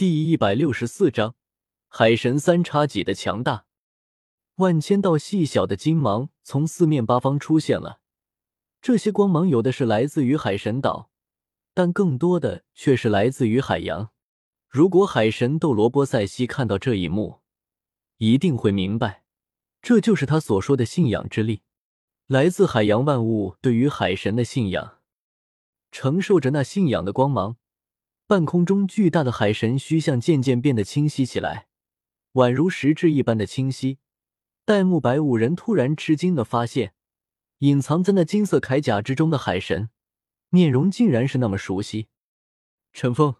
第一百六十四章，海神三叉戟的强大。万千道细小的金芒从四面八方出现了，这些光芒有的是来自于海神岛，但更多的却是来自于海洋。如果海神斗罗波塞西看到这一幕，一定会明白，这就是他所说的信仰之力，来自海洋万物对于海神的信仰，承受着那信仰的光芒。半空中巨大的海神虚像渐渐变得清晰起来，宛如实质一般的清晰。戴沐白五人突然吃惊的发现，隐藏在那金色铠甲之中的海神面容竟然是那么熟悉。陈峰，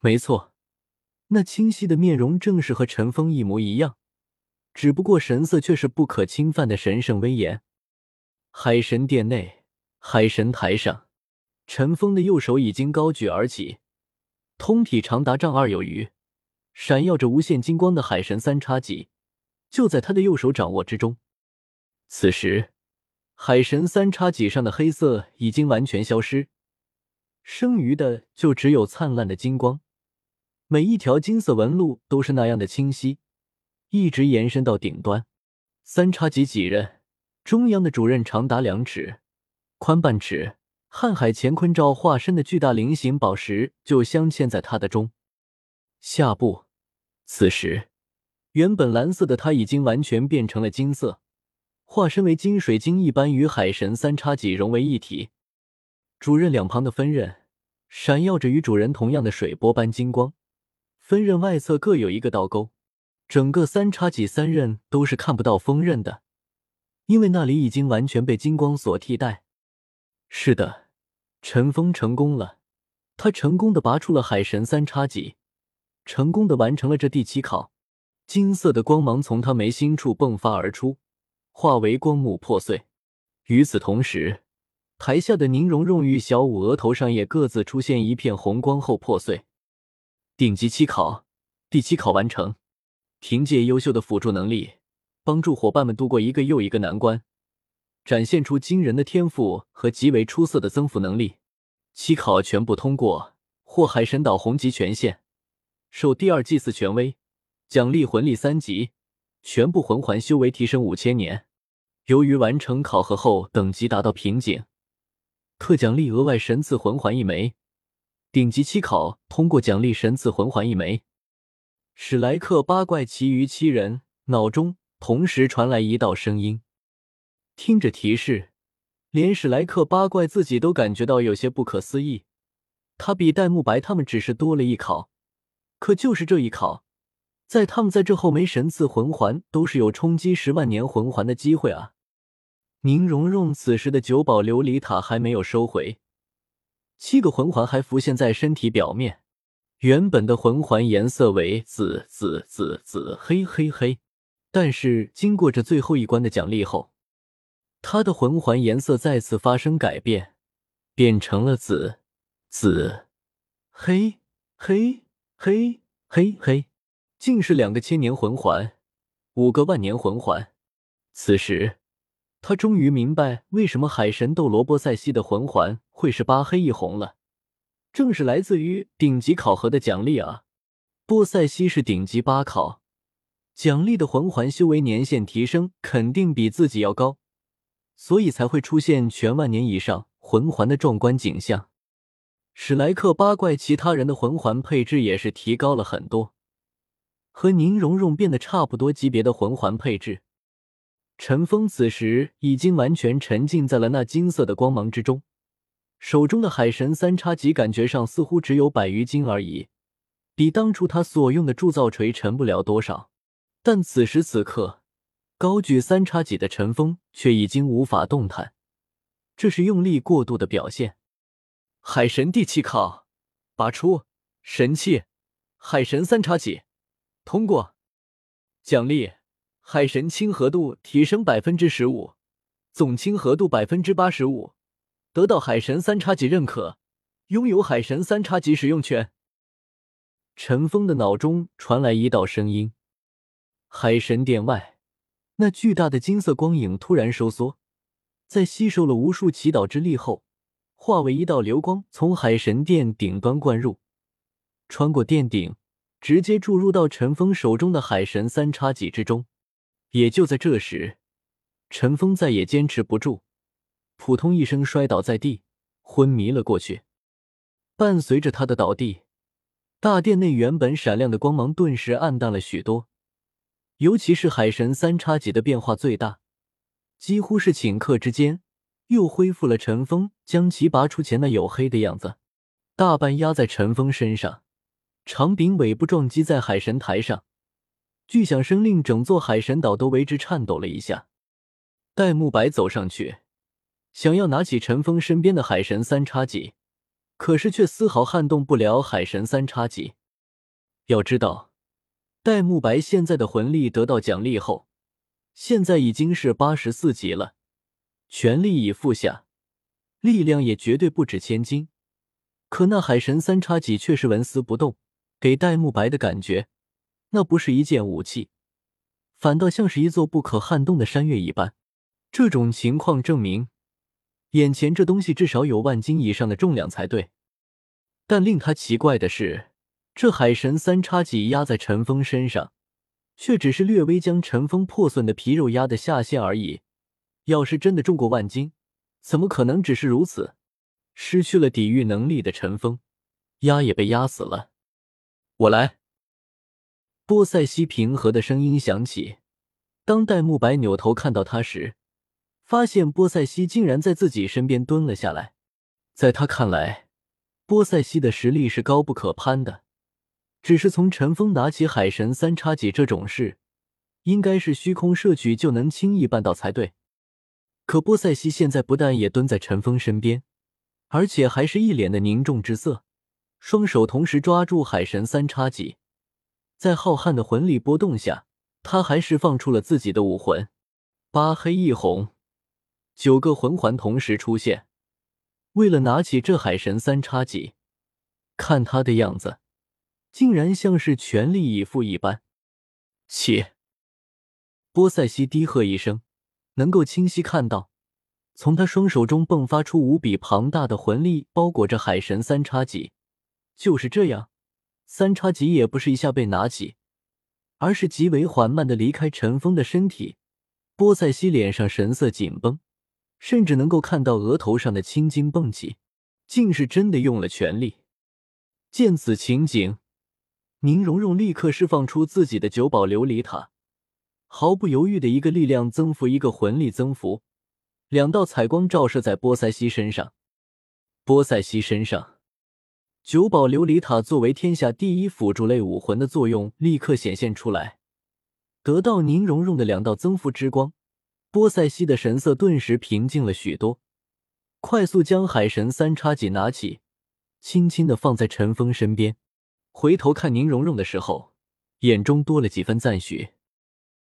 没错，那清晰的面容正是和陈峰一模一样，只不过神色却是不可侵犯的神圣威严。海神殿内，海神台上。陈峰的右手已经高举而起，通体长达丈二有余，闪耀着无限金光的海神三叉戟就在他的右手掌握之中。此时，海神三叉戟上的黑色已经完全消失，剩余的就只有灿烂的金光。每一条金色纹路都是那样的清晰，一直延伸到顶端。三叉戟戟刃中央的主刃长达两尺，宽半尺。瀚海乾坤罩化身的巨大菱形宝石就镶嵌在他的中下部。此时，原本蓝色的他已经完全变成了金色，化身为金水晶一般，与海神三叉戟融为一体。主刃两旁的分刃闪耀着与主人同样的水波般金光，分刃外侧各有一个倒钩。整个三叉戟三刃都是看不到锋刃的，因为那里已经完全被金光所替代。是的，陈峰成功了，他成功的拔出了海神三叉戟，成功的完成了这第七考。金色的光芒从他眉心处迸发而出，化为光幕破碎。与此同时，台下的宁荣荣与小舞额头上也各自出现一片红光后破碎。顶级七考，第七考完成。凭借优秀的辅助能力，帮助伙伴们度过一个又一个难关。展现出惊人的天赋和极为出色的增幅能力，七考全部通过，获海神岛红级权限，受第二祭祀权威，奖励魂力三级，全部魂环修为提升五千年。由于完成考核后等级达到瓶颈，特奖励额外神赐魂环一枚。顶级七考通过，奖励神赐魂环一枚。史莱克八怪其余七人脑中同时传来一道声音。听着提示，连史莱克八怪自己都感觉到有些不可思议。他比戴沐白他们只是多了一考，可就是这一考，在他们在这后没神赐魂环，都是有冲击十万年魂环的机会啊！宁荣荣此时的九宝琉璃塔还没有收回，七个魂环还浮现在身体表面。原本的魂环颜色为紫紫紫紫黑黑黑，但是经过这最后一关的奖励后。他的魂环颜色再次发生改变，变成了紫、紫、黑、黑、黑、黑、黑，竟是两个千年魂环，五个万年魂环。此时，他终于明白为什么海神斗罗波塞西的魂环会是八黑一红了，正是来自于顶级考核的奖励啊！波塞西是顶级八考，奖励的魂环修为年限提升肯定比自己要高。所以才会出现全万年以上魂环的壮观景象。史莱克八怪其他人的魂环配置也是提高了很多，和宁荣荣变得差不多级别的魂环配置。陈峰此时已经完全沉浸在了那金色的光芒之中，手中的海神三叉戟感觉上似乎只有百余斤而已，比当初他所用的铸造锤沉不了多少。但此时此刻。高举三叉戟的陈峰却已经无法动弹，这是用力过度的表现。海神第七考，拔出神器海神三叉戟，通过。奖励：海神亲和度提升百分之十五，总亲和度百分之八十五，得到海神三叉戟认可，拥有海神三叉戟使用权。陈峰的脑中传来一道声音：海神殿外。那巨大的金色光影突然收缩，在吸收了无数祈祷之力后，化为一道流光，从海神殿顶端灌入，穿过殿顶，直接注入到陈峰手中的海神三叉戟之中。也就在这时，陈峰再也坚持不住，扑通一声摔倒在地，昏迷了过去。伴随着他的倒地，大殿内原本闪亮的光芒顿时暗淡了许多，尤其是海神三叉戟的变化最大，几乎是顷刻之间又恢复了陈峰将其拔出前那黝黑的样子，大半压在陈峰身上。长柄尾部撞击在海神台上，巨响声令整座海神岛都为之颤抖了一下。戴沐白走上去，想要拿起陈峰身边的海神三叉戟，可是却丝毫撼动不了海神三叉戟。要知道，戴沐白现在的魂力得到奖励后，现在已经是八十四级了，全力以赴下，力量也绝对不止千斤。可那海神三叉戟却是纹丝不动。给戴沐白的感觉，那不是一件武器，反倒像是一座不可撼动的山岳一般。这种情况证明，眼前这东西至少有万斤以上的重量才对。但令他奇怪的是，这海神三叉戟压在陈峰身上，却只是略微将陈峰破损的皮肉压得下陷而已。要是真的重过万斤，怎么可能只是如此？失去了抵御能力的陈峰，压也被压死了。我来。波塞西平和的声音响起。当戴沐白扭头看到他时，发现波塞西竟然在自己身边蹲了下来。在他看来，波塞西的实力是高不可攀的，只是从陈峰拿起海神三叉戟这种事，应该是虚空摄取就能轻易办到才对。可波塞西现在不但也蹲在陈峰身边，而且还是一脸的凝重之色。双手同时抓住海神三叉戟，在浩瀚的魂力波动下，他还释放出了自己的武魂，八黑一红，九个魂环同时出现。为了拿起这海神三叉戟，看他的样子，竟然像是全力以赴一般。起！波塞西低喝一声，能够清晰看到，从他双手中迸发出无比庞大的魂力，包裹着海神三叉戟。就是这样，三叉戟也不是一下被拿起，而是极为缓慢的离开陈峰的身体。波塞西脸上神色紧绷，甚至能够看到额头上的青筋蹦起，竟是真的用了全力。见此情景，宁荣荣立刻释放出自己的九宝琉璃塔，毫不犹豫的一个力量增幅，一个魂力增幅，两道彩光照射在波塞西身上。波塞西身上。九宝琉璃塔作为天下第一辅助类武魂的作用立刻显现出来，得到宁荣荣的两道增幅之光，波塞西的神色顿时平静了许多，快速将海神三叉戟拿起，轻轻的放在陈峰身边，回头看宁荣荣的时候，眼中多了几分赞许。